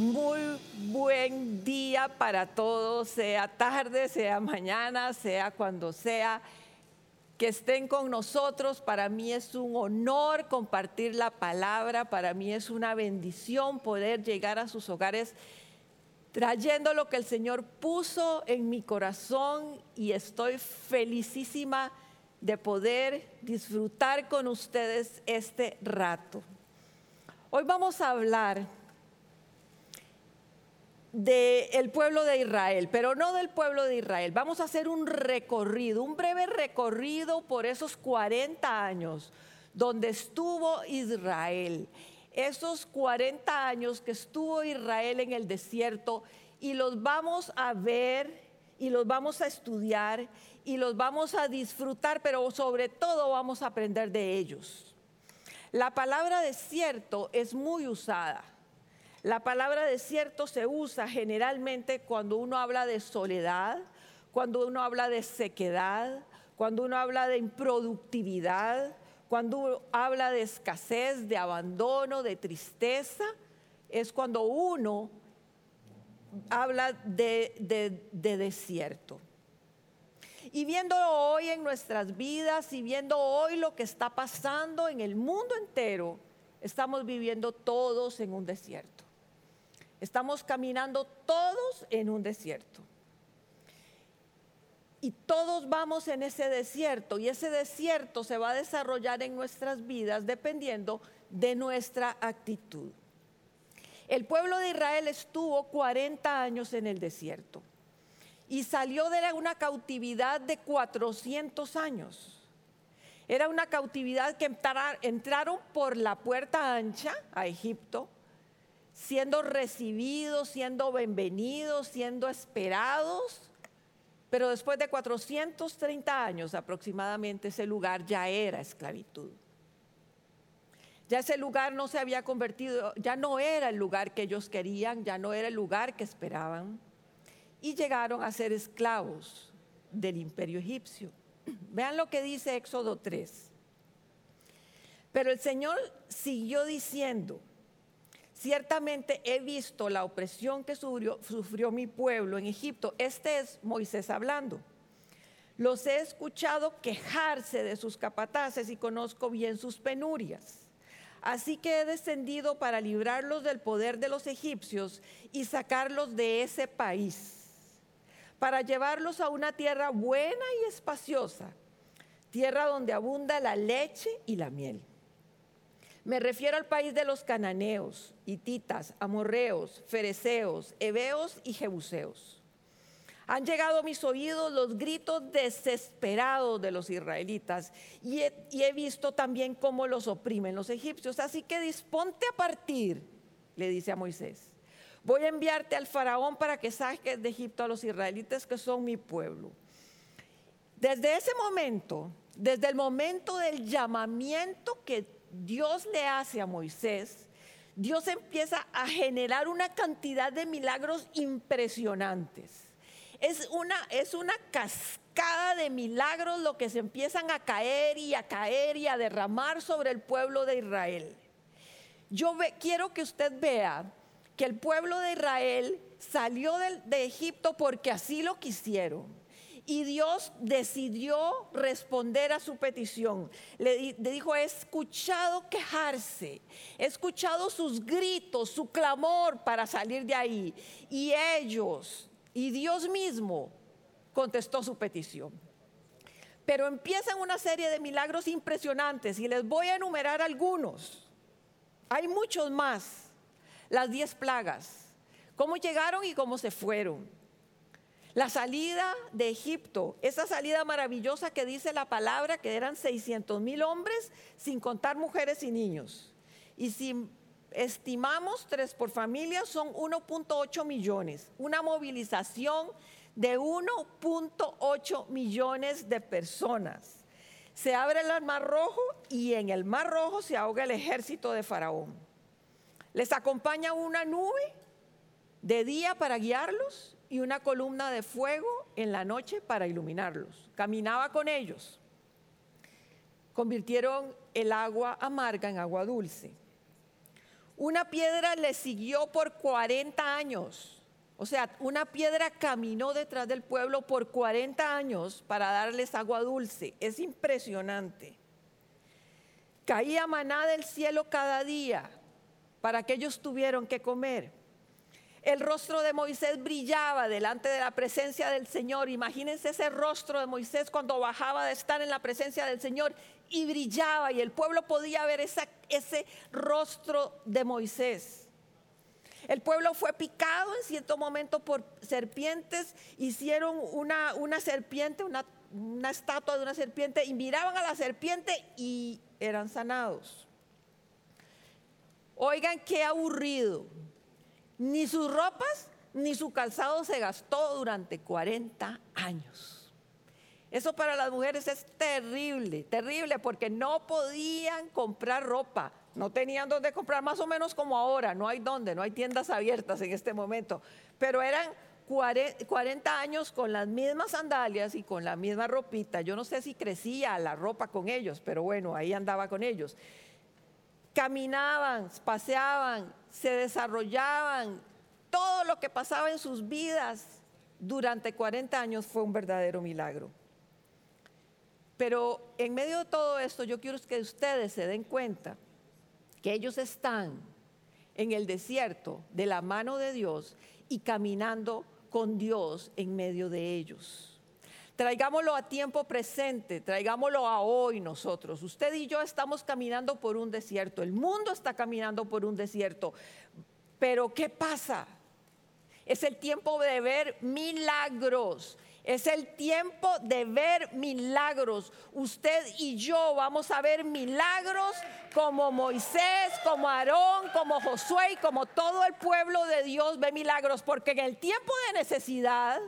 Muy buen día para todos, sea tarde, sea mañana, sea cuando sea que estén con nosotros. Para mí es un honor compartir la palabra, para mí es una bendición poder llegar a sus hogares trayendo lo que el Señor puso en mi corazón y estoy felicísima de poder disfrutar con ustedes este rato. Hoy vamos a hablar del pueblo de Israel, pero no del pueblo de Israel. Vamos a hacer un recorrido, un breve recorrido por esos 40 años donde estuvo Israel. Esos 40 años que estuvo Israel en el desierto y los vamos a ver y los vamos a estudiar y los vamos a disfrutar, pero sobre todo vamos a aprender de ellos. La palabra desierto es muy usada. La palabra desierto se usa generalmente cuando uno habla de soledad, cuando uno habla de sequedad, cuando uno habla de improductividad, cuando uno habla de escasez, de abandono, de tristeza. Es cuando uno habla de, de desierto. Y viendo hoy en nuestras vidas y viendo hoy lo que está pasando en el mundo entero, estamos viviendo todos en un desierto. Estamos caminando todos en un desierto. Y todos vamos en ese desierto y ese desierto se va a desarrollar en nuestras vidas dependiendo de nuestra actitud. El pueblo de Israel estuvo 40 años en el desierto y salió de una cautividad de 400 años. Era una cautividad que entraron por la puerta ancha a Egipto, siendo recibidos, siendo bienvenidos, siendo esperados. Pero después de 430 años aproximadamente ese lugar ya era esclavitud. Ya ese lugar no se había convertido, ya no era el lugar que ellos querían, ya no era el lugar que esperaban y llegaron a ser esclavos del imperio egipcio. Vean lo que dice Éxodo 3. Pero el Señor siguió diciendo, ciertamente he visto la opresión que sufrió, mi pueblo en Egipto. Este es Moisés hablando. Los he escuchado quejarse de sus capataces y conozco bien sus penurias. Así que he descendido para librarlos del poder de los egipcios y sacarlos de ese país para llevarlos a una tierra buena y espaciosa, tierra donde abunda la leche y la miel. Me refiero al país de los cananeos, hititas, amorreos, fereceos, heveos y jebuseos. Han llegado a mis oídos los gritos desesperados de los israelitas y he, visto también cómo los oprimen los egipcios. Así que disponte a partir, le dice a Moisés voy a enviarte al faraón para que saques de Egipto a los israelitas que son mi pueblo. Desde ese momento, desde el momento del llamamiento que Dios le hace a Moisés, Dios empieza a generar una cantidad de milagros impresionantes. Es una, es una cascada de milagros lo que se empiezan a caer y a caer y a derramar sobre el pueblo de Israel. Yo quiero que usted vea que el pueblo de Israel salió de, Egipto porque así lo quisieron. Y Dios decidió responder a su petición. Le, dijo, he escuchado quejarse, he escuchado sus gritos, su clamor para salir de ahí. Y ellos, y Dios mismo, contestó su petición. Pero empiezan una serie de milagros impresionantes y les voy a enumerar algunos. Hay muchos más las diez plagas, cómo llegaron y cómo se fueron. La salida de Egipto, esa salida maravillosa que dice la palabra que eran 600 mil hombres, sin contar mujeres y niños. Y si estimamos tres por familia, son 1.8 millones. Una movilización de 1.8 millones de personas. Se abre el mar rojo y en el mar rojo se ahoga el ejército de Faraón. Les acompaña una nube de día para guiarlos y una columna de fuego en la noche para iluminarlos. Caminaba con ellos. Convirtieron el agua amarga en agua dulce. Una piedra le siguió por 40 años. O sea, una piedra caminó detrás del pueblo por 40 años para darles agua dulce. Es impresionante. Caía maná del cielo cada día para que ellos tuvieran que comer. El rostro de Moisés brillaba delante de la presencia del Señor. Imagínense ese rostro de Moisés cuando bajaba de estar en la presencia del Señor y brillaba y el pueblo podía ver ese rostro de Moisés. El pueblo fue picado en cierto momento por serpientes, hicieron una, una serpiente, una, una estatua de una serpiente y miraban a la serpiente y eran sanados. Oigan qué aburrido. Ni sus ropas ni su calzado se gastó durante 40 años. Eso para las mujeres es terrible, terrible, porque no podían comprar ropa, no tenían dónde comprar, más o menos como ahora, no hay dónde, no hay tiendas abiertas en este momento, pero eran 40 años con las mismas sandalias y con la misma ropita. Yo no sé si crecía la ropa con ellos, pero bueno, ahí andaba con ellos. Caminaban, paseaban, se desarrollaban. Todo lo que pasaba en sus vidas durante 40 años fue un verdadero milagro. Pero en medio de todo esto, yo quiero que ustedes se den cuenta que ellos están en el desierto de la mano de Dios y caminando con Dios en medio de ellos. Traigámoslo a tiempo presente, traigámoslo a hoy nosotros. Usted y yo estamos caminando por un desierto, el mundo está caminando por un desierto. Pero ¿qué pasa? Es el tiempo de ver milagros. Es el tiempo de ver milagros. Usted y yo vamos a ver milagros como Moisés, como Aarón, como Josué y como todo el pueblo de Dios ve milagros. Porque en el tiempo de necesidad,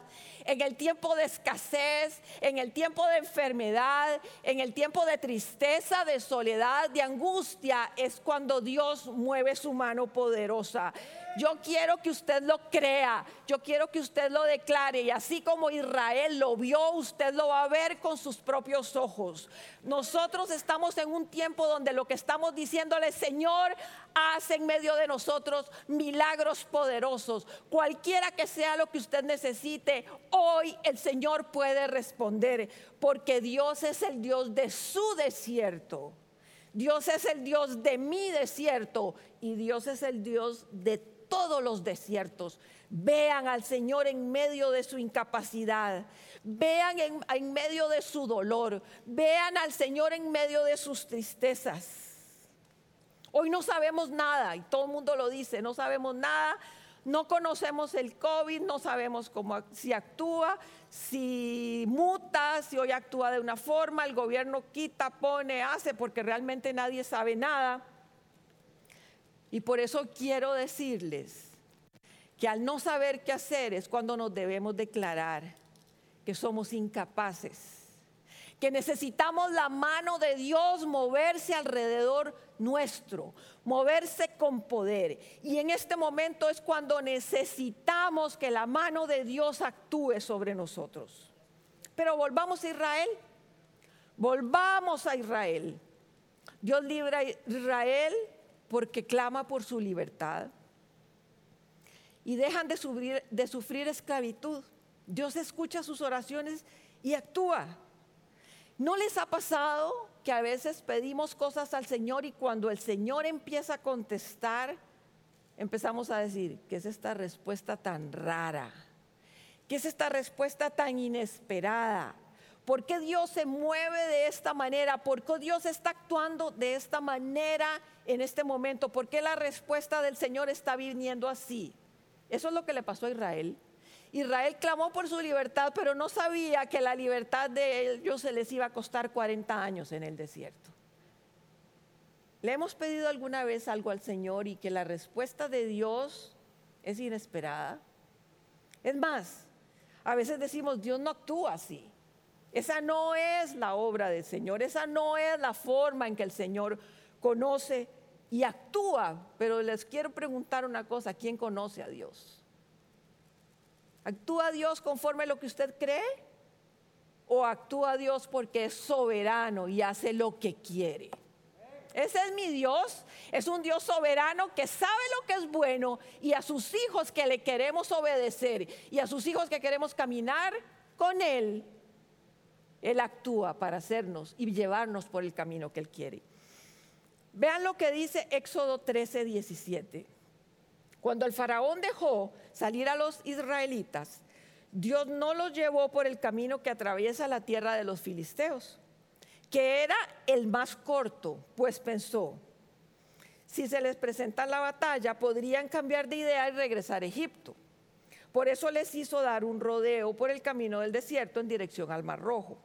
en el tiempo de escasez, en el tiempo de enfermedad, en el tiempo de tristeza, de soledad, de angustia, es cuando Dios mueve su mano poderosa. Yo quiero que usted lo crea, yo quiero que usted lo declare y así como Israel lo vio, usted lo va a ver con sus propios ojos. Nosotros estamos en un tiempo donde lo que estamos diciéndole, Señor, haz en medio de nosotros milagros poderosos. Cualquiera que sea lo que usted necesite, hoy el Señor puede responder, porque Dios es el Dios de su desierto. Dios es el Dios de mi desierto y Dios es el Dios de todos los desiertos. Vean al Señor en medio de su incapacidad. Vean en, medio de su dolor. Vean al Señor en medio de sus tristezas. Hoy no sabemos nada y todo el mundo lo dice, no sabemos nada. No conocemos el COVID, no sabemos cómo si actúa, si muta, si hoy actúa de una forma, el gobierno quita, pone, hace, porque realmente nadie sabe nada. Y por eso quiero decirles que al no saber qué hacer es cuando nos debemos declarar que somos incapaces, que necesitamos la mano de Dios moverse alrededor nuestro, moverse con poder. Y en este momento es cuando necesitamos que la mano de Dios actúe sobre nosotros. Pero volvamos a Israel, volvamos a Israel. Dios libra a Israel porque clama por su libertad. Y dejan de sufrir, de sufrir esclavitud. Dios escucha sus oraciones y actúa. ¿No les ha pasado que a veces pedimos cosas al Señor y cuando el Señor empieza a contestar, empezamos a decir, ¿qué es esta respuesta tan rara? ¿Qué es esta respuesta tan inesperada? ¿Por qué Dios se mueve de esta manera? ¿Por qué Dios está actuando de esta manera en este momento? ¿Por qué la respuesta del Señor está viniendo así? Eso es lo que le pasó a Israel. Israel clamó por su libertad, pero no sabía que la libertad de ellos se les iba a costar 40 años en el desierto. ¿Le hemos pedido alguna vez algo al Señor y que la respuesta de Dios es inesperada? Es más, a veces decimos, Dios no actúa así. Esa no es la obra del Señor, esa no es la forma en que el Señor conoce y actúa. Pero les quiero preguntar una cosa, ¿quién conoce a Dios? ¿Actúa Dios conforme a lo que usted cree? ¿O actúa Dios porque es soberano y hace lo que quiere? ese es mi Dios, es un Dios soberano que sabe lo que es bueno y a sus hijos que le queremos obedecer y a sus hijos que queremos caminar con Él, Él actúa para hacernos y llevarnos por el camino que Él quiere. Vean lo que dice Éxodo 13, 17. Cuando el faraón dejó salir a los israelitas, Dios no los llevó por el camino que atraviesa la tierra de los filisteos, que era el más corto, pues pensó, si se les presenta la batalla, podrían cambiar de idea y regresar a Egipto. Por eso les hizo dar un rodeo por el camino del desierto en dirección al Mar Rojo.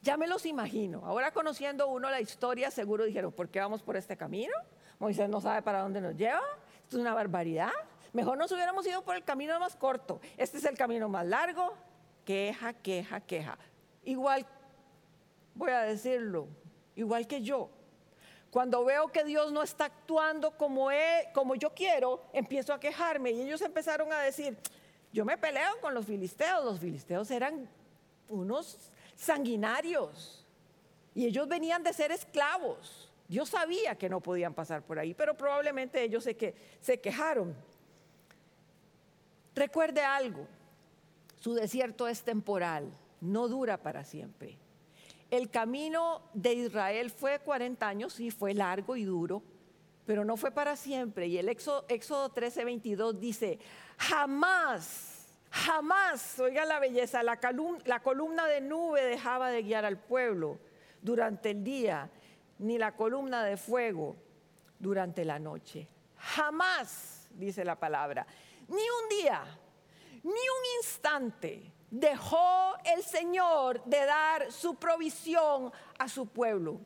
Ya me los imagino. Ahora conociendo uno la historia, seguro dijeron, ¿por qué vamos por este camino? Moisés no sabe para dónde nos lleva es una barbaridad. Mejor nos hubiéramos ido por el camino más corto. Este es el camino más largo. Queja, queja, queja. Igual, voy a decirlo, igual que yo. Cuando veo que Dios no está actuando como, como yo quiero, empiezo a quejarme. Y ellos empezaron a decir, yo me peleo con los filisteos. Los filisteos eran unos sanguinarios. Y ellos venían de ser esclavos. Dios sabía que no podían pasar por ahí, pero probablemente ellos se, que, se quejaron. Recuerde algo, su desierto es temporal, no dura para siempre. El camino de Israel fue 40 años, sí, fue largo y duro, pero no fue para siempre. Y el Éxodo, Éxodo 13, 22 dice, jamás, jamás, oiga la belleza, la columna de nube dejaba de guiar al pueblo durante el día ni la columna de fuego durante la noche. Jamás, dice la palabra, ni un día, ni un instante dejó el Señor de dar su provisión a su pueblo.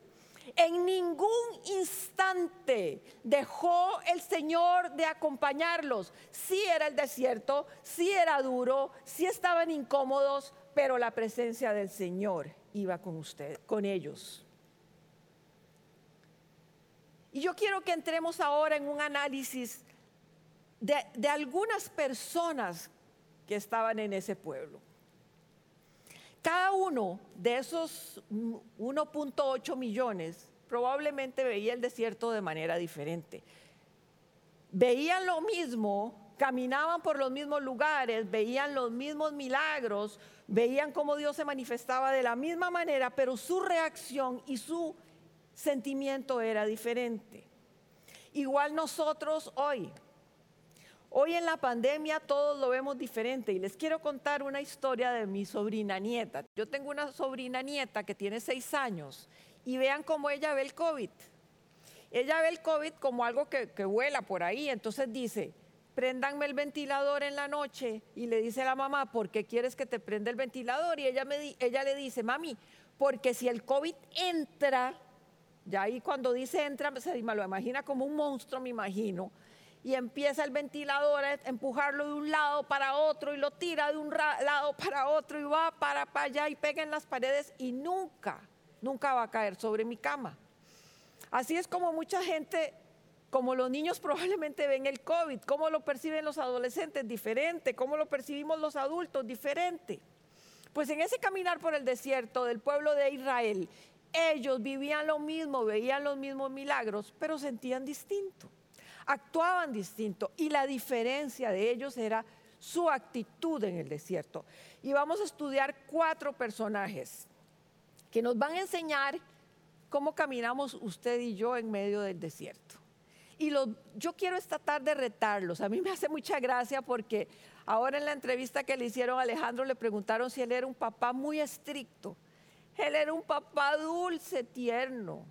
En ningún instante dejó el Señor de acompañarlos. Sí era el desierto, sí era duro, sí estaban incómodos, pero la presencia del Señor iba con usted, con ellos. Y yo quiero que entremos ahora en un análisis de, algunas personas que estaban en ese pueblo. Cada uno de esos 1.8 millones probablemente veía el desierto de manera diferente. Veían lo mismo, caminaban por los mismos lugares, veían los mismos milagros, veían cómo Dios se manifestaba de la misma manera, pero su reacción y su sentimiento era diferente. Igual nosotros hoy. Hoy en la pandemia todos lo vemos diferente y les quiero contar una historia de mi sobrina nieta. Yo tengo una sobrina nieta que tiene seis años y vean cómo ella ve el COVID. Ella ve el COVID como algo que, que vuela por ahí, entonces dice, préndanme el ventilador en la noche y le dice a la mamá, ¿por qué quieres que te prenda el ventilador? Y ella, me, ella le dice, mami, porque si el COVID entra ya ahí cuando dice entra, se me lo imagina como un monstruo, me imagino. Y empieza el ventilador a empujarlo de un lado para otro y lo tira de un lado para otro y va para, para allá y pega en las paredes y nunca, nunca va a caer sobre mi cama. Así es como mucha gente, como los niños probablemente ven el COVID, cómo lo perciben los adolescentes diferente, cómo lo percibimos los adultos diferente. Pues en ese caminar por el desierto del pueblo de Israel, ellos vivían lo mismo, veían los mismos milagros, pero sentían distinto, actuaban distinto. Y la diferencia de ellos era su actitud en el desierto. Y vamos a estudiar cuatro personajes que nos van a enseñar cómo caminamos usted y yo en medio del desierto. Y yo quiero esta tarde retarlos. A mí me hace mucha gracia porque ahora en la entrevista que le hicieron a Alejandro le preguntaron si él era un papá muy estricto. Él era un papá dulce, tierno,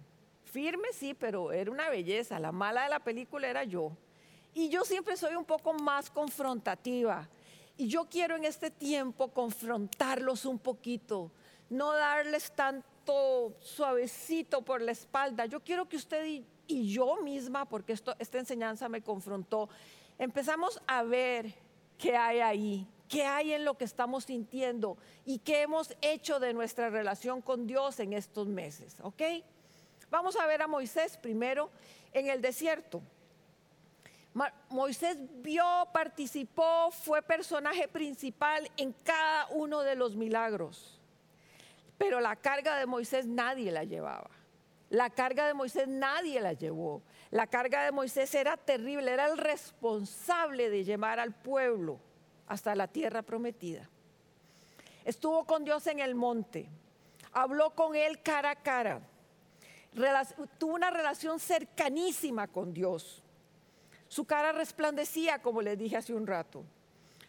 firme sí, pero era una belleza. La mala de la película era yo. Y yo siempre soy un poco más confrontativa. Y yo quiero en este tiempo confrontarlos un poquito, no darles tanto suavecito por la espalda. Yo quiero que usted y, yo misma, porque esto, esta enseñanza me confrontó, empezamos a ver qué hay ahí, qué hay en lo que estamos sintiendo y qué hemos hecho de nuestra relación con Dios en estos meses, ¿ok? Vamos a ver a Moisés primero en el desierto. Moisés vio, participó, fue personaje principal en cada uno de los milagros. Pero la carga de Moisés nadie la llevaba. La carga de Moisés nadie la llevó. La carga de Moisés era terrible, era el responsable de llevar al pueblo hasta la tierra prometida. Estuvo con Dios en el monte, habló con él cara a cara, tuvo una relación cercanísima con Dios. Su cara resplandecía, como les dije hace un rato.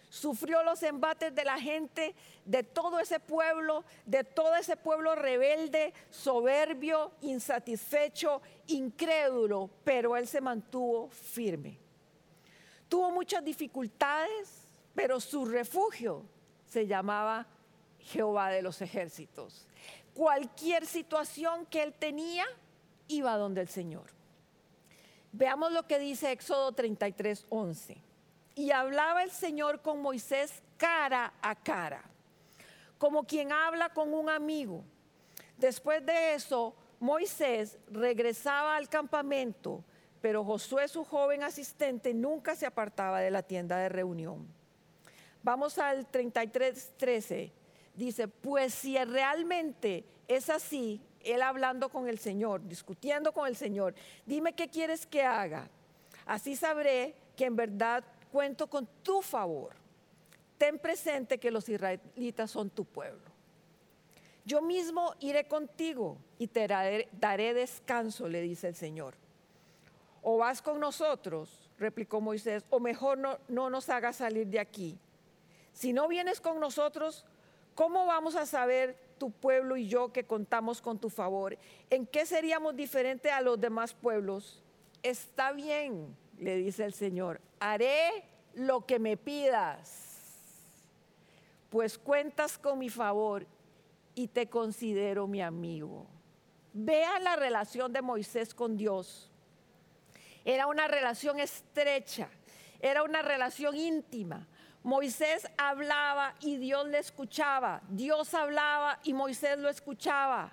Sufrió los embates de la gente, de todo ese pueblo, de todo ese pueblo rebelde, soberbio, insatisfecho, incrédulo, pero él se mantuvo firme. Tuvo muchas dificultades, pero su refugio se llamaba Jehová de los ejércitos. Cualquier situación que él tenía, iba donde el Señor. Veamos lo que dice Éxodo 33, 11. Y hablaba el Señor con Moisés cara a cara, como quien habla con un amigo. Después de eso, Moisés regresaba al campamento, pero Josué, su joven asistente, nunca se apartaba de la tienda de reunión. Vamos al 33, 13. Dice, pues si realmente es así, él hablando con el Señor, discutiendo con el Señor, dime qué quieres que haga. Así sabré que en verdad cuento con tu favor. Ten presente que los israelitas son tu pueblo. Yo mismo iré contigo y te daré, descanso, le dice el Señor. O vas con nosotros, replicó Moisés, o mejor no, no nos hagas salir de aquí. Si no vienes con nosotros, ¿cómo vamos a saber tu pueblo y yo que contamos con tu favor? ¿En qué seríamos diferentes a los demás pueblos? Está bien, le dice el Señor, haré lo que me pidas, pues cuentas con mi favor y te considero mi amigo. Vea la relación de Moisés con Dios. Era una relación estrecha, era una relación íntima. Moisés hablaba y Dios le escuchaba. Dios hablaba y Moisés lo escuchaba.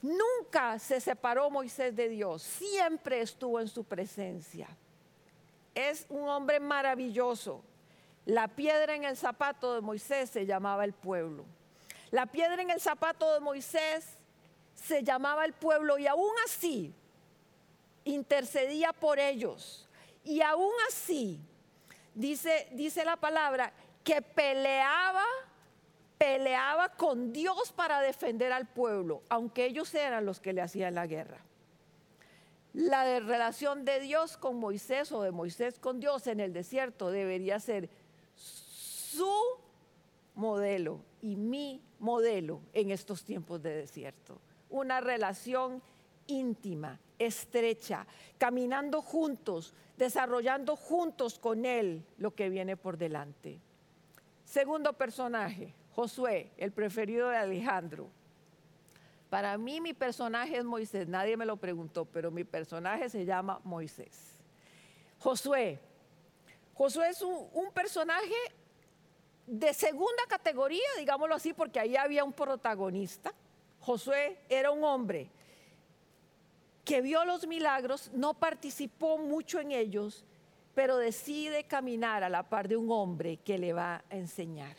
Nunca se separó Moisés de Dios, siempre estuvo en su presencia. Es un hombre maravilloso. La piedra en el zapato de Moisés se llamaba el pueblo. La piedra en el zapato de Moisés se llamaba el pueblo y aún así intercedía por ellos. Y aún así, dice, dice la palabra, que peleaba peleaba con Dios para defender al pueblo, aunque ellos eran los que le hacían la guerra. La relación de Dios con Moisés o de Moisés con Dios en el desierto debería ser su modelo y mi modelo en estos tiempos de desierto. Una relación íntima, estrecha, caminando juntos, desarrollando juntos con Él lo que viene por delante. Segundo personaje, Josué, el preferido de Alejandro. Para mí mi personaje es Moisés, nadie me lo preguntó, pero mi personaje se llama Moisés. Josué. Josué es un, personaje de segunda categoría, digámoslo así, porque ahí había un protagonista. Josué era un hombre que vio los milagros, no participó mucho en ellos, pero decide caminar a la par de un hombre que le va a enseñar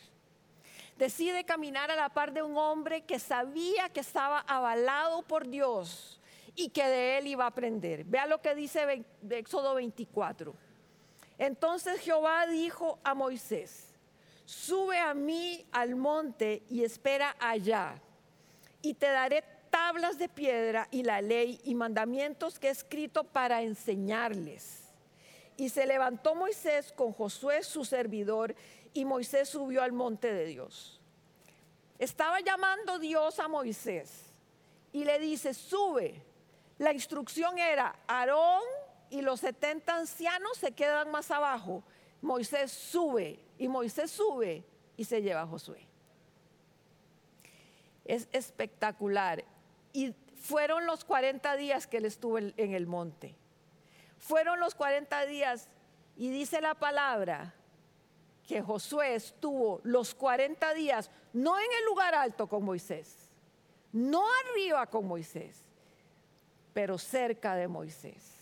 decide caminar a la par de un hombre que sabía que estaba avalado por Dios y que de él iba a aprender. Vea lo que dice de Éxodo 24. Entonces Jehová dijo a Moisés, sube a mí al monte y espera allá, y te daré tablas de piedra y la ley y mandamientos que he escrito para enseñarles. Y se levantó Moisés con Josué su servidor y Moisés subió al monte de Dios. Estaba llamando Dios a Moisés y le dice, sube. La instrucción era, Aarón y los 70 ancianos se quedan más abajo. Moisés sube y Moisés sube y se lleva a Josué. Es espectacular. Y fueron los 40 días que él estuvo en el monte. Fueron los 40 días y dice la palabra que Josué estuvo los 40 días, no en el lugar alto con Moisés, no arriba con Moisés, pero cerca de Moisés.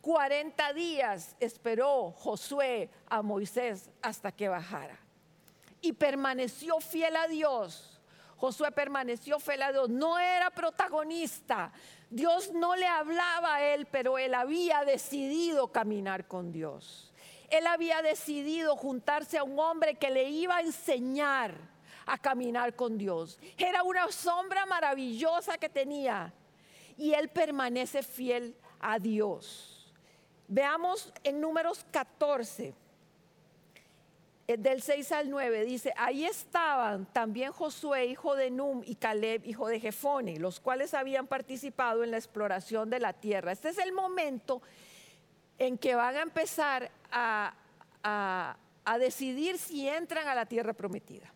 40 días esperó Josué a Moisés hasta que bajara y permaneció fiel a Dios. Josué permaneció fiel a Dios, no era protagonista. Dios no le hablaba a él, pero él había decidido caminar con Dios. Él había decidido juntarse a un hombre que le iba a enseñar a caminar con Dios. Era una sombra maravillosa que tenía. Y él permanece fiel a Dios. Veamos en números 14 eh, del 6 al 9 dice, ahí estaban también Josué, hijo de Num, y Caleb, hijo de Jefone, los cuales habían participado en la exploración de la tierra. Este es el momento en que van a empezar a, a decidir si entran a la tierra prometida.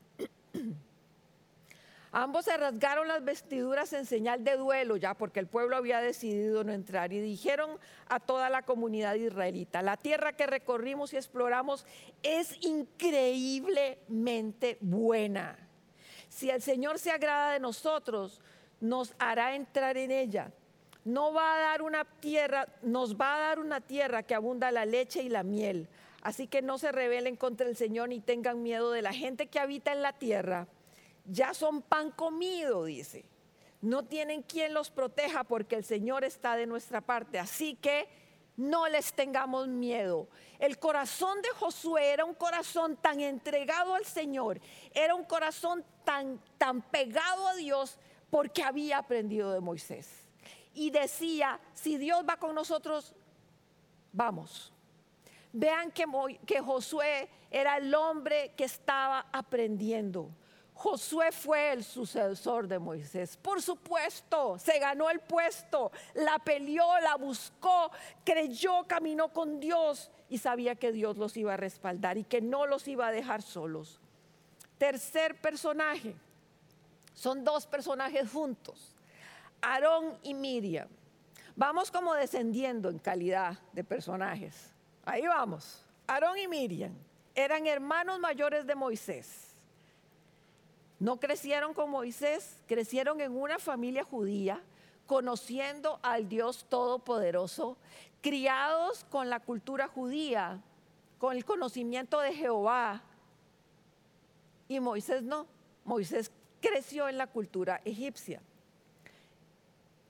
Ambos se rasgaron las vestiduras en señal de duelo ya porque el pueblo había decidido no entrar y dijeron a toda la comunidad israelita, la tierra que recorrimos y exploramos es increíblemente buena. Si el Señor se agrada de nosotros, nos hará entrar en ella. No va a dar una tierra, nos va a dar una tierra que abunda la leche y la miel. Así que no se rebelen contra el Señor ni tengan miedo de la gente que habita en la tierra ya son pan comido, dice. No tienen quien los proteja porque el Señor está de nuestra parte. Así que no les tengamos miedo. El corazón de Josué era un corazón tan entregado al Señor, era un corazón tan, tan pegado a Dios porque había aprendido de Moisés. Y decía, si Dios va con nosotros, vamos. Vean que, que Josué era el hombre que estaba aprendiendo. Josué fue el sucesor de Moisés. Por supuesto, se ganó el puesto, la peleó, la buscó, creyó, caminó con Dios y sabía que Dios los iba a respaldar y que no los iba a dejar solos. Tercer personaje, son dos personajes juntos, Aarón y Miriam. Vamos como descendiendo en calidad de personajes. Ahí vamos. Aarón y Miriam eran hermanos mayores de Moisés. No crecieron con Moisés, crecieron en una familia judía, conociendo al Dios Todopoderoso, criados con la cultura judía, con el conocimiento de Jehová. Y Moisés no, Moisés creció en la cultura egipcia.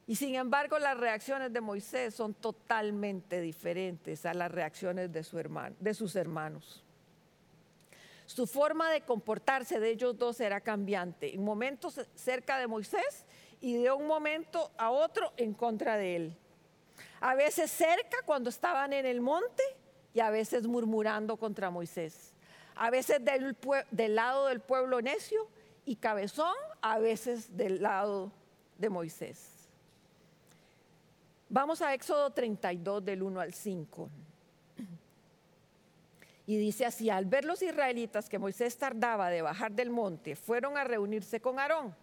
Y sin embargo, las reacciones de Moisés son totalmente diferentes a las reacciones de, de sus hermanos. Su forma de comportarse de ellos dos era cambiante, en momentos cerca de Moisés y de un momento a otro en contra de él. A veces cerca cuando estaban en el monte y a veces murmurando contra Moisés. A veces del, lado del pueblo necio y cabezón, a veces del lado de Moisés. Vamos a Éxodo 32 del 1 al 5. Y dice así, al ver los israelitas que Moisés tardaba de bajar del monte, fueron a reunirse con Aarón.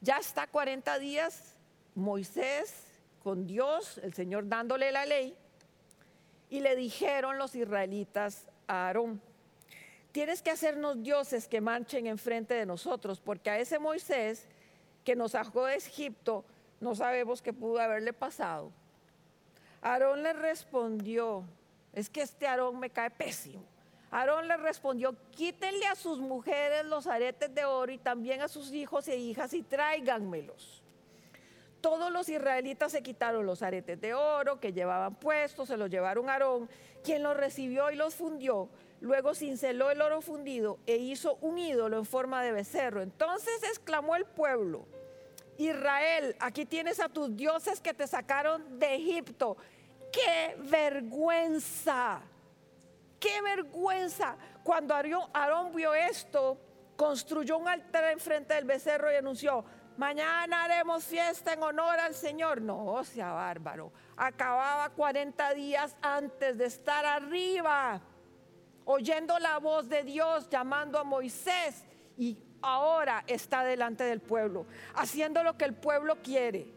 Ya está 40 días Moisés con Dios, el Señor dándole la ley, y le dijeron los israelitas a Aarón, tienes que hacernos dioses que marchen enfrente de nosotros, porque a ese Moisés que nos sacó de Egipto, no sabemos qué pudo haberle pasado. Aarón le respondió, es que este Aarón me cae pésimo. Aarón le respondió, quítenle a sus mujeres los aretes de oro y también a sus hijos e hijas y tráiganmelos. Todos los israelitas se quitaron los aretes de oro que llevaban puestos, se los llevaron a Aarón, quien los recibió y los fundió. Luego cinceló el oro fundido e hizo un ídolo en forma de becerro. Entonces exclamó el pueblo, Israel, aquí tienes a tus dioses que te sacaron de Egipto qué vergüenza, qué vergüenza. Cuando Aarón vio esto, construyó un altar enfrente del becerro y anunció, mañana haremos fiesta en honor al Señor. No, sea bárbaro. Acababa 40 días antes de estar arriba, oyendo la voz de Dios llamando a Moisés y ahora está delante del pueblo, haciendo lo que el pueblo quiere,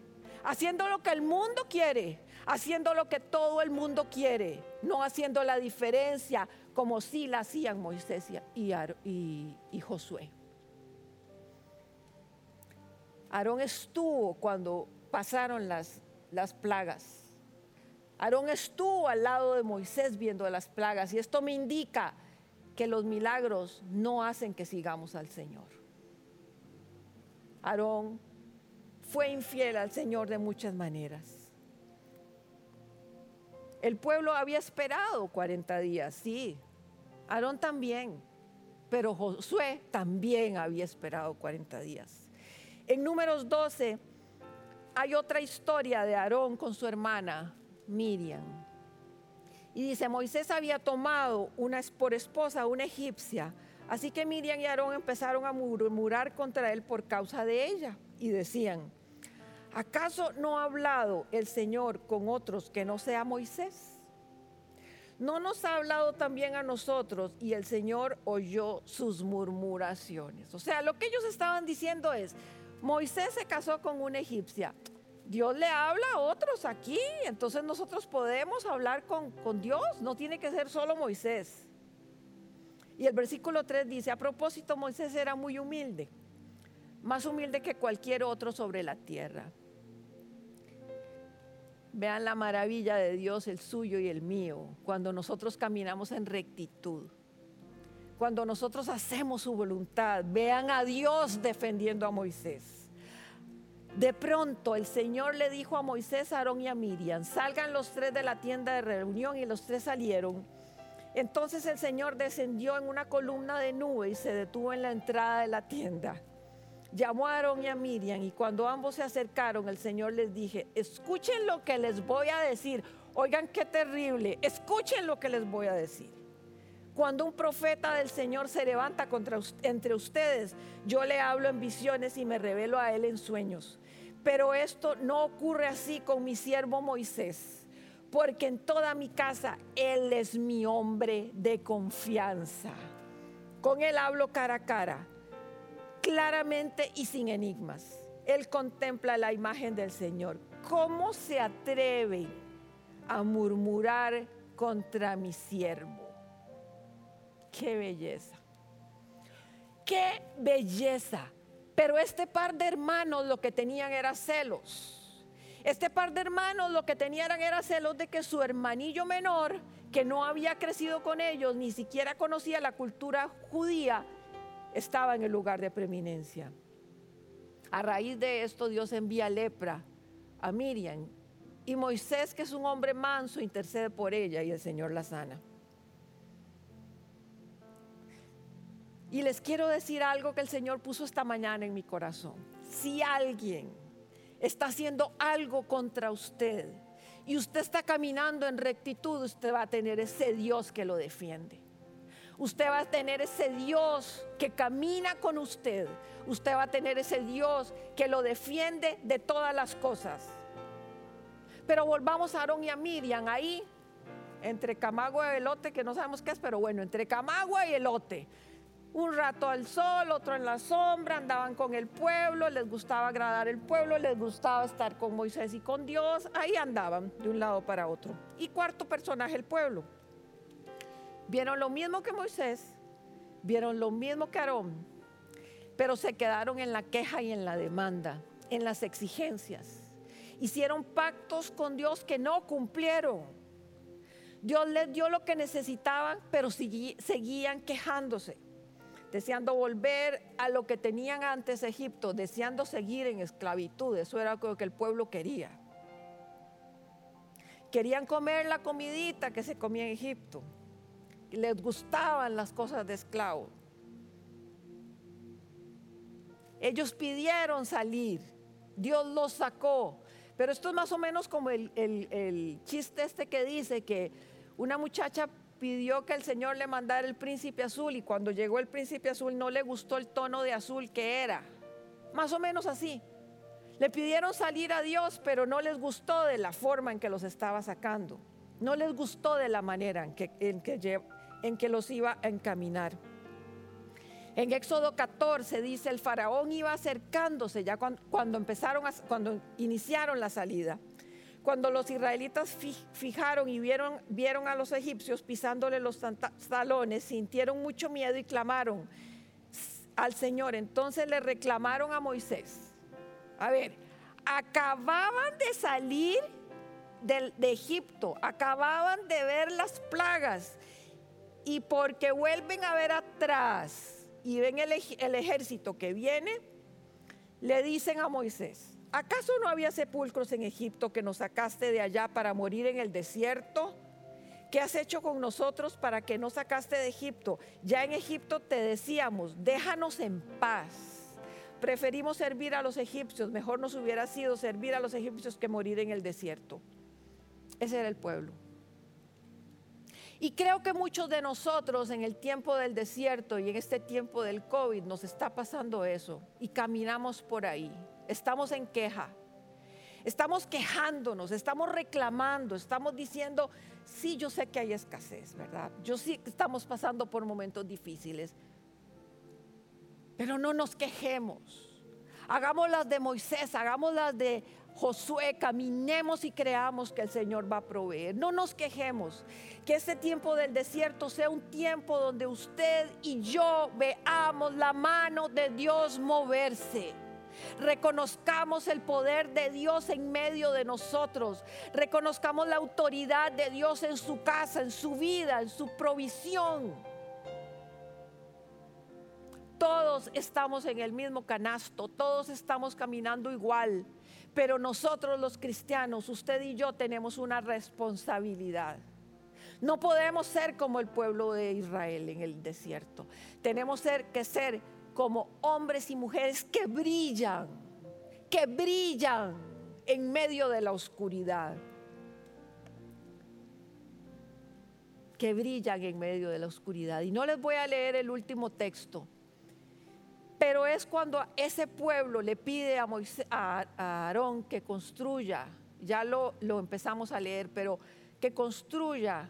haciendo lo que el mundo quiere, haciendo lo que todo el mundo quiere, no haciendo la diferencia como sí la hacían Moisés y, Josué. Aarón estuvo cuando pasaron las, las plagas. Aarón estuvo al lado de Moisés viendo las plagas y esto me indica que los milagros no hacen que sigamos al Señor. Aarón fue infiel al Señor de muchas maneras. El pueblo había esperado 40 días, sí. Aarón también. Pero Josué también había esperado 40 días. En números 12 hay otra historia de Aarón con su hermana Miriam. Y dice, Moisés había tomado una, por esposa una egipcia, así que Miriam y Aarón empezaron a murmurar contra él por causa de ella y decían, ¿acaso no ha hablado el Señor con otros que no sea Moisés? ¿No nos ha hablado también a nosotros y el Señor oyó sus murmuraciones? O sea, lo que ellos estaban diciendo es, Moisés se casó con una egipcia. Dios le habla a otros aquí, entonces nosotros podemos hablar con, con, Dios, no tiene que ser solo Moisés. Y el versículo 3 dice, a propósito, Moisés era muy humilde, más humilde que cualquier otro sobre la tierra. Vean la maravilla de Dios, el suyo y el mío, cuando nosotros caminamos en rectitud, cuando nosotros hacemos su voluntad. Vean a Dios defendiendo a Moisés. De pronto el Señor le dijo a Moisés, Aarón y a Miriam, salgan los tres de la tienda de reunión y los tres salieron. Entonces el Señor descendió en una columna de nube y se detuvo en la entrada de la tienda. Llamó a Aarón y a Miriam y cuando ambos se acercaron el Señor les dije, escuchen lo que les voy a decir. Oigan qué terrible, escuchen lo que les voy a decir. Cuando un profeta del Señor se levanta contra, entre ustedes, yo le hablo en visiones y me revelo a él en sueños. Pero esto no ocurre así con mi siervo Moisés, porque en toda mi casa Él es mi hombre de confianza. Con Él hablo cara a cara, claramente y sin enigmas. Él contempla la imagen del Señor. ¿Cómo se atreve a murmurar contra mi siervo? Qué belleza. Qué belleza. Pero este par de hermanos lo que tenían era celos. Este par de hermanos lo que tenían era celos de que su hermanillo menor, que no había crecido con ellos, ni siquiera conocía la cultura judía, estaba en el lugar de preeminencia. A raíz de esto Dios envía lepra a Miriam y Moisés, que es un hombre manso, intercede por ella y el Señor la sana. Y les quiero decir algo que el Señor puso esta mañana en mi corazón. Si alguien está haciendo algo contra usted y usted está caminando en rectitud, usted va a tener ese Dios que lo defiende. Usted va a tener ese Dios que camina con usted. Usted va a tener ese Dios que lo defiende de todas las cosas. Pero volvamos a Aarón y a Miriam ahí, entre Camagua y Elote, que no sabemos qué es, pero bueno, entre Camagua y Elote un rato al sol, otro en la sombra, andaban con el pueblo, les gustaba agradar el pueblo, les gustaba estar con Moisés y con Dios, ahí andaban de un lado para otro. Y cuarto personaje, el pueblo. Vieron lo mismo que Moisés, vieron lo mismo que Aarón, pero se quedaron en la queja y en la demanda, en las exigencias. Hicieron pactos con Dios que no cumplieron. Dios les dio lo que necesitaban, pero seguían quejándose deseando volver a lo que tenían antes Egipto, deseando seguir en esclavitud. Eso era lo que el pueblo quería. Querían comer la comidita que se comía en Egipto. Les gustaban las cosas de esclavo. Ellos pidieron salir. Dios los sacó. Pero esto es más o menos como el, el chiste este que dice que una muchacha pidió que el Señor le mandara el príncipe azul y cuando llegó el príncipe azul no le gustó el tono de azul que era. Más o menos así. Le pidieron salir a Dios, pero no les gustó de la forma en que los estaba sacando. No les gustó de la manera en que, en que, en que los iba a encaminar. En Éxodo 14 dice, el faraón iba acercándose ya cuando, empezaron, a, cuando iniciaron la salida. Cuando los israelitas fijaron y vieron, vieron a los egipcios pisándole los talones, sintieron mucho miedo y clamaron al Señor. Entonces le reclamaron a Moisés. A ver, acababan de salir de, de Egipto, acababan de ver las plagas y porque vuelven a ver atrás y ven el, ejército que viene, le dicen a Moisés, ¿acaso no había sepulcros en Egipto que nos sacaste de allá para morir en el desierto? ¿Qué has hecho con nosotros para que no sacaste de Egipto? Ya en Egipto te decíamos, déjanos en paz. Preferimos servir a los egipcios, mejor nos hubiera sido servir a los egipcios que morir en el desierto. Ese era el pueblo. Y creo que muchos de nosotros en el tiempo del desierto y en este tiempo del COVID nos está pasando eso y caminamos por ahí. Estamos en queja. Estamos quejándonos, estamos reclamando, estamos diciendo, sí, yo sé que hay escasez, ¿verdad? Yo sí que estamos pasando por momentos difíciles, pero no nos quejemos. Hagamos las de Moisés, hagamos las de Josué, caminemos y creamos que el Señor va a proveer. No nos quejemos. Que este tiempo del desierto sea un tiempo donde usted y yo veamos la mano de Dios moverse. Reconozcamos el poder de Dios en medio de nosotros. Reconozcamos la autoridad de Dios en su casa, en su vida, en su provisión. Todos estamos en el mismo canasto, todos estamos caminando igual, pero nosotros los cristianos, usted y yo tenemos una responsabilidad. No podemos ser como el pueblo de Israel en el desierto. Tenemos que ser como hombres y mujeres que brillan, que brillan en medio de la oscuridad. Que brillan en medio de la oscuridad. Y no les voy a leer el último texto, pero es cuando ese pueblo le pide a, Aarón que construya, ya lo, lo empezamos a leer, pero que construya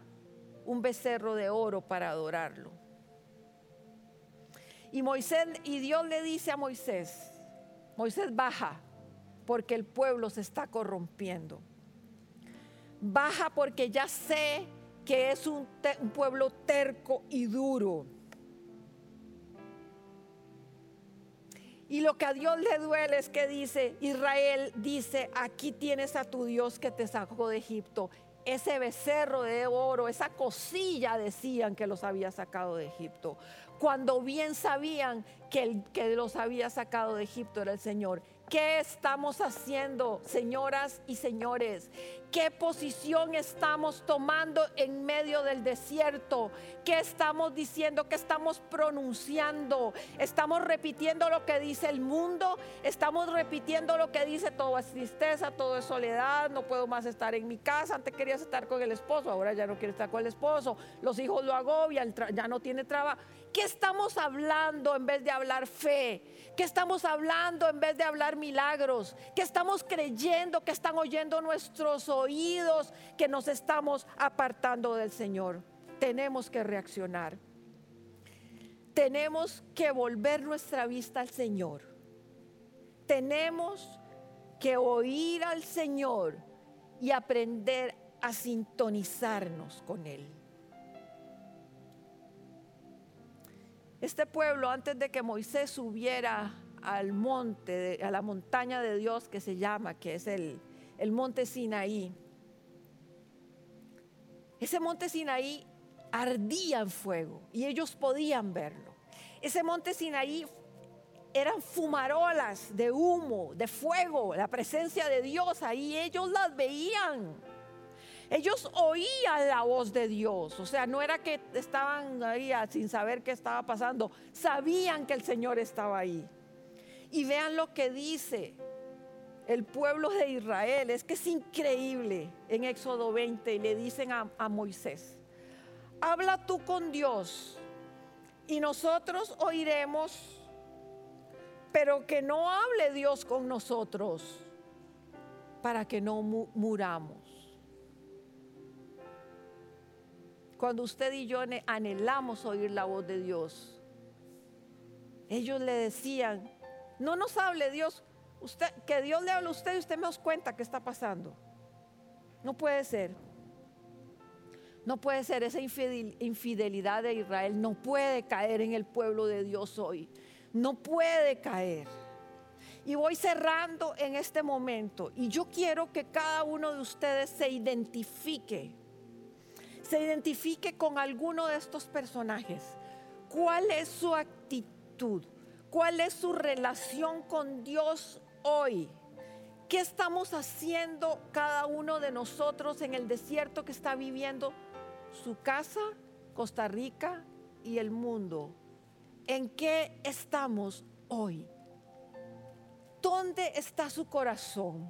un becerro de oro para adorarlo. Y Moisés y Dios le dice a Moisés, Moisés baja porque el pueblo se está corrompiendo. Baja porque ya sé que es un pueblo terco y duro. Y lo que a Dios le duele es que dice, Israel dice, aquí tienes a tu Dios que te sacó de Egipto. Ese becerro de oro, esa cosilla decían que los había sacado de Egipto cuando bien sabían que el que los había sacado de Egipto era el Señor. ¿Qué estamos haciendo, señoras y señores? ¿Qué posición estamos tomando en medio del desierto? ¿Qué estamos diciendo? ¿Qué estamos pronunciando? ¿Estamos repitiendo lo que dice el mundo? ¿Estamos repitiendo lo que dice todo es tristeza, todo es soledad? No puedo más estar en mi casa. Antes querías estar con el esposo, ahora ya no quiere estar con el esposo. Los hijos lo agobian, ya no tiene trabajo. ¿Qué estamos hablando en vez de hablar fe? ¿Qué estamos hablando en vez de hablar milagros? ¿Qué estamos creyendo que están oyendo nuestros oídos que nos estamos apartando del Señor? Tenemos que reaccionar. Tenemos que volver nuestra vista al Señor. Tenemos que oír al Señor y aprender a sintonizarnos con Él. Este pueblo, antes de que Moisés subiera al monte, a la montaña de Dios que se llama, que es el, el monte Sinaí, ese monte Sinaí ardía en fuego y ellos podían verlo. Ese monte Sinaí eran fumarolas de humo, de fuego, la presencia de Dios ahí, ellos las veían. Ellos oían la voz de Dios, o sea, no era que estaban ahí sin saber qué estaba pasando, sabían que el Señor estaba ahí. Y vean lo que dice el pueblo de Israel, es que es increíble en Éxodo 20 y le dicen a, a Moisés, habla tú con Dios y nosotros oiremos, pero que no hable Dios con nosotros para que no muramos. Cuando usted y yo anhelamos oír la voz de Dios, ellos le decían, no nos hable Dios, que Dios le hable a usted y usted me os cuenta qué está pasando. No puede ser. No puede ser esa infidelidad de Israel, no puede caer en el pueblo de Dios hoy. No puede caer. Y voy cerrando en este momento. Y yo quiero que cada uno de ustedes se identifique se identifique con alguno de estos personajes. ¿Cuál es su actitud? ¿Cuál es su relación con Dios hoy? ¿Qué estamos haciendo cada uno de nosotros en el desierto que está viviendo su casa, Costa Rica y el mundo? ¿En qué estamos hoy? ¿Dónde está su corazón?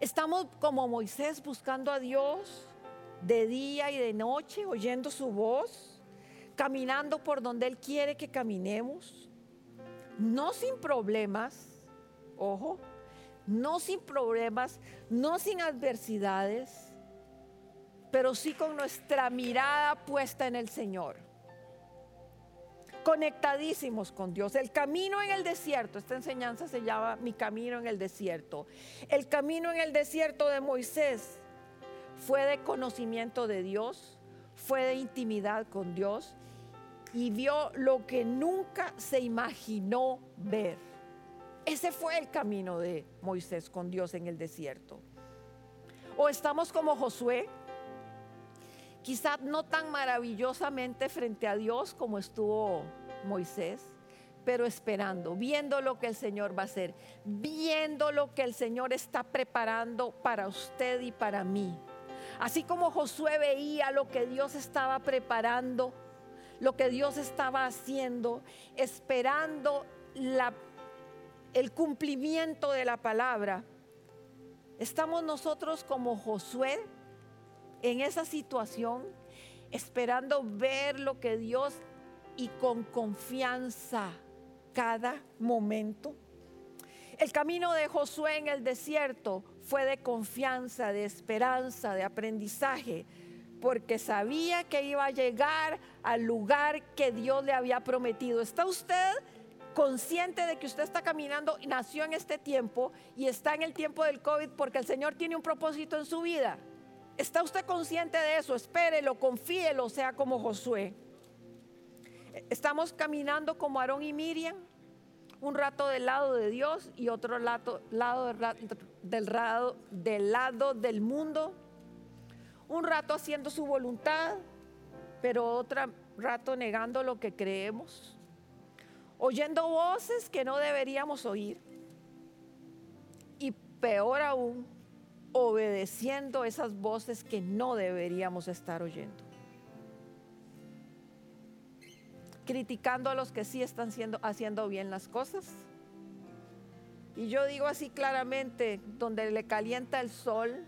¿Estamos como Moisés buscando a Dios de día y de noche, oyendo su voz, caminando por donde Él quiere que caminemos? No sin problemas, ojo, no sin problemas, no sin adversidades, pero sí con nuestra mirada puesta en el Señor. Conectadísimos con Dios. El camino en el desierto, esta enseñanza se llama Mi camino en el desierto. El camino en el desierto de Moisés fue de conocimiento de Dios, fue de intimidad con Dios y vio lo que nunca se imaginó ver. Ese fue el camino de Moisés con Dios en el desierto. O estamos como Josué, quizás no tan maravillosamente frente a Dios como estuvo Moisés, pero esperando, viendo lo que el Señor va a hacer, viendo lo que el Señor está preparando para usted y para mí. Así como Josué veía lo que Dios estaba preparando, lo que Dios estaba haciendo, esperando la el cumplimiento de la palabra. Estamos nosotros como Josué en esa situación, esperando ver lo que Dios y con confianza cada momento. El camino de Josué en el desierto fue de confianza, de esperanza, de aprendizaje, porque sabía que iba a llegar al lugar que Dios le había prometido. ¿Está usted consciente de que usted está caminando, nació en este tiempo y está en el tiempo del COVID porque el Señor tiene un propósito en su vida. ¿Está usted consciente de eso? Espérelo, confíelo, sea como Josué. Estamos caminando como Aarón y Miriam, un rato del lado de Dios y otro lado, del, lado, del lado del mundo. Un rato haciendo su voluntad, pero otro rato negando lo que creemos oyendo voces que no deberíamos oír y peor aún, obedeciendo esas voces que no deberíamos estar oyendo. Criticando a los que sí están haciendo bien las cosas. Y yo digo así claramente, donde le calienta el sol,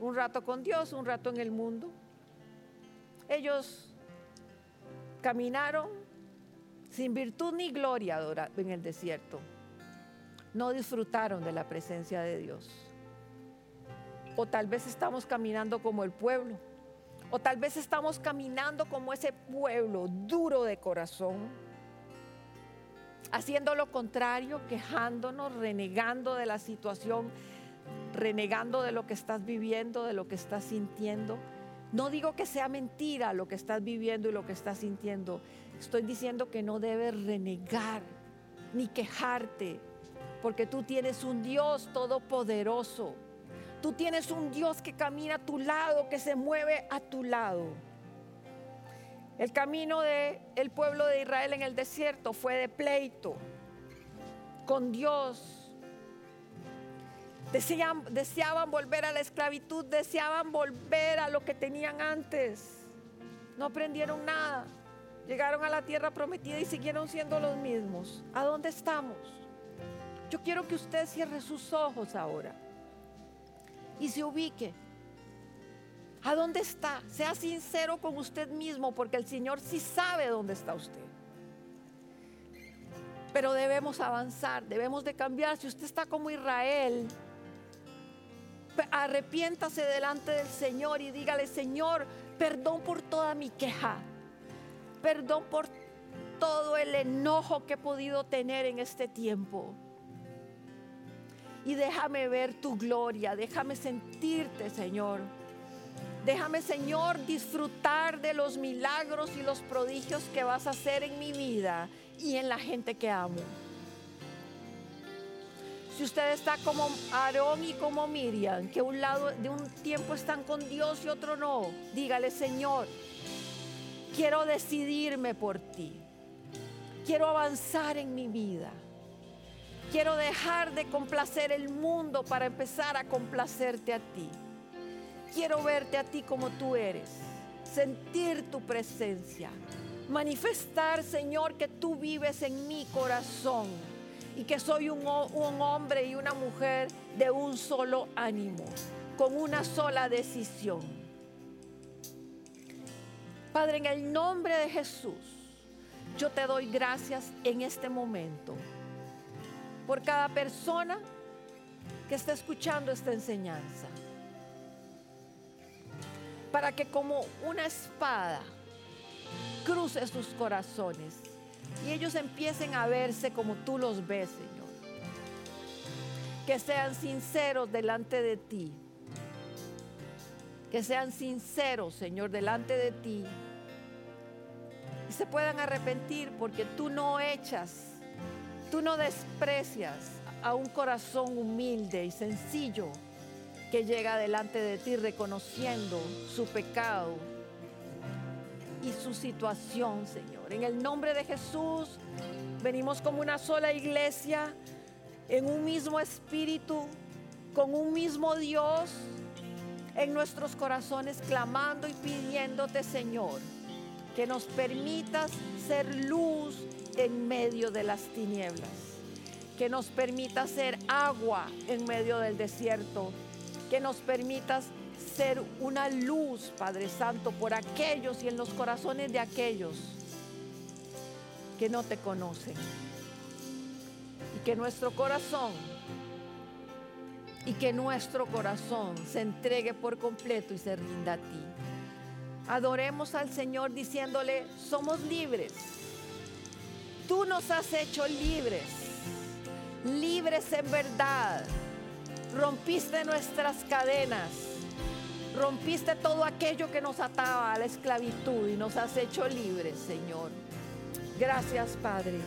un rato con Dios, un rato en el mundo. Ellos caminaron sin virtud ni gloria en el desierto, no disfrutaron de la presencia de Dios. O tal vez estamos caminando como el pueblo, o tal vez estamos caminando como ese pueblo duro de corazón, haciendo lo contrario, quejándonos, renegando de la situación, renegando de lo que estás viviendo, de lo que estás sintiendo. No digo que sea mentira lo que estás viviendo y lo que estás sintiendo, Estoy diciendo que no debes renegar ni quejarte, porque tú tienes un Dios todopoderoso. Tú tienes un Dios que camina a tu lado, que se mueve a tu lado. El camino del el pueblo de Israel en el desierto fue de pleito con Dios. deseaban volver a la esclavitud, deseaban volver a lo que tenían antes. No aprendieron nada. Llegaron a la tierra prometida y siguieron siendo los mismos. ¿A dónde estamos? Yo quiero que usted cierre sus ojos ahora y se ubique. ¿A dónde está? Sea sincero con usted mismo porque el Señor sí sabe dónde está usted. Pero debemos avanzar, debemos de cambiar. Si usted está como Israel, arrepiéntase delante del Señor y dígale, Señor, perdón por toda mi queja. Perdón por todo el enojo que he podido tener en este tiempo. Y déjame ver tu gloria, déjame sentirte, Señor. Déjame, Señor, disfrutar de los milagros y los prodigios que vas a hacer en mi vida y en la gente que amo. Si usted está como Aarón y como Miriam, que un lado de un tiempo están con Dios y otro no, dígale, Señor, quiero decidirme por ti. Quiero avanzar en mi vida. Quiero dejar de complacer el mundo para empezar a complacerte a ti. Quiero verte a ti como tú eres, sentir tu presencia, manifestar, Señor, que tú vives en mi corazón y que soy un, un, hombre y una mujer de un solo ánimo, con una sola decisión. Padre, en el nombre de Jesús, yo te doy gracias en este momento por cada persona que está escuchando esta enseñanza. Para que como una espada cruce sus corazones y ellos empiecen a verse como tú los ves, Señor. Que sean sinceros delante de ti. Que sean sinceros, Señor, delante de ti. Y se puedan arrepentir porque tú no echas Tú no desprecias a un corazón humilde y sencillo que llega delante de ti reconociendo su pecado y su situación, Señor. En el nombre de Jesús venimos como una sola iglesia, en un mismo espíritu, con un mismo Dios, en nuestros corazones clamando y pidiéndote, Señor, que nos permitas ser luz en medio de las tinieblas, que nos permita ser agua en medio del desierto, que nos permitas ser una luz, Padre Santo, por aquellos y en los corazones de aquellos que no te conocen. Y que nuestro corazón, y que nuestro corazón se entregue por completo y se rinda a ti. Adoremos al Señor diciéndole, somos libres Tú nos has hecho libres, libres en verdad. Rompiste nuestras cadenas, rompiste todo aquello que nos ataba a la esclavitud y nos has hecho libres, Señor. Gracias, Padre.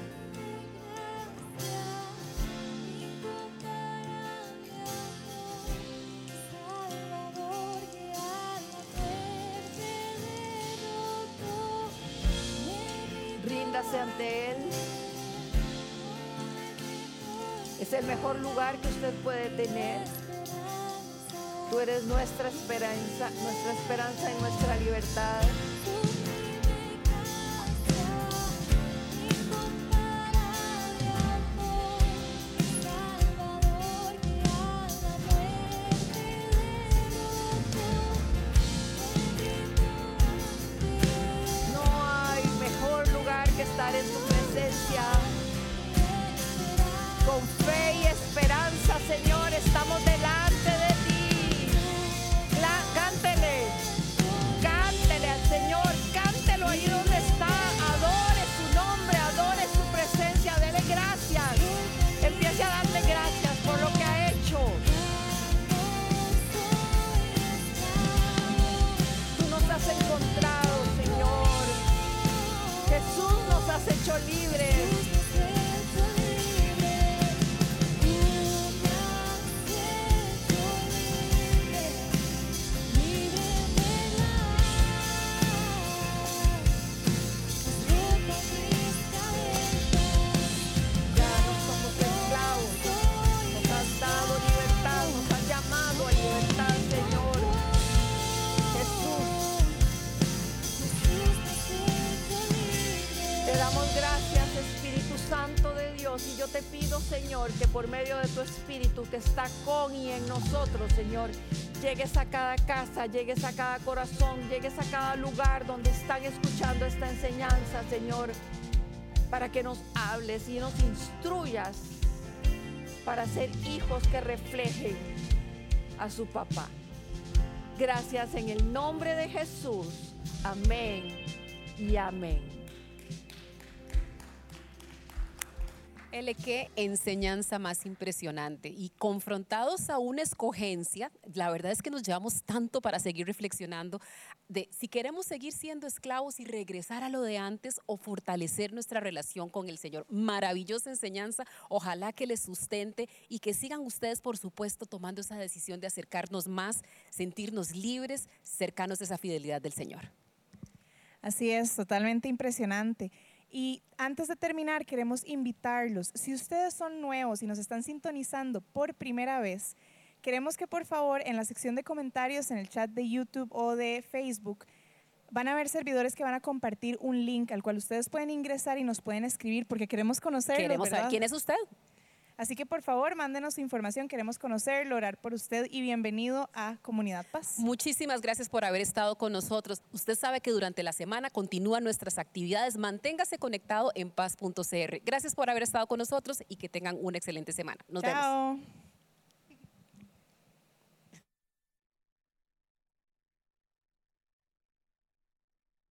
Él. Es el mejor lugar que usted puede tener. Tú eres nuestra esperanza, nuestra esperanza y nuestra libertad. Señor, con y en nosotros, Señor, llegues a cada casa, llegues a cada corazón, llegues a cada lugar donde están escuchando esta enseñanza, Señor, para que nos hables y nos instruyas para ser hijos que reflejen a su papá. Gracias en el nombre de Jesús. Amén y amén. L, qué enseñanza más impresionante. Y confrontados a una escogencia, la verdad es que nos llevamos tanto para seguir reflexionando de si queremos seguir siendo esclavos y regresar a lo de antes o fortalecer nuestra relación con el Señor. Maravillosa enseñanza. Ojalá que les sustente y que sigan ustedes, por supuesto, tomando esa decisión de acercarnos más, sentirnos libres, cercanos a esa fidelidad del Señor. Así es, totalmente impresionante. Y antes de terminar, queremos invitarlos, si ustedes son nuevos y nos están sintonizando por primera vez, queremos que por favor en la sección de comentarios en el chat de YouTube o de Facebook, van a haber servidores que van a compartir un link al cual ustedes pueden ingresar y nos pueden escribir porque queremos conocerlo. Queremos saber quién es usted. Así que por favor, mándenos su información, queremos conocerlo, orar por usted y bienvenido a Comunidad Paz. Muchísimas gracias por haber estado con nosotros. Usted sabe que durante la semana continúan nuestras actividades. Manténgase conectado en paz.cr. Gracias por haber estado con nosotros y que tengan una excelente semana. Nos vemos. Chao.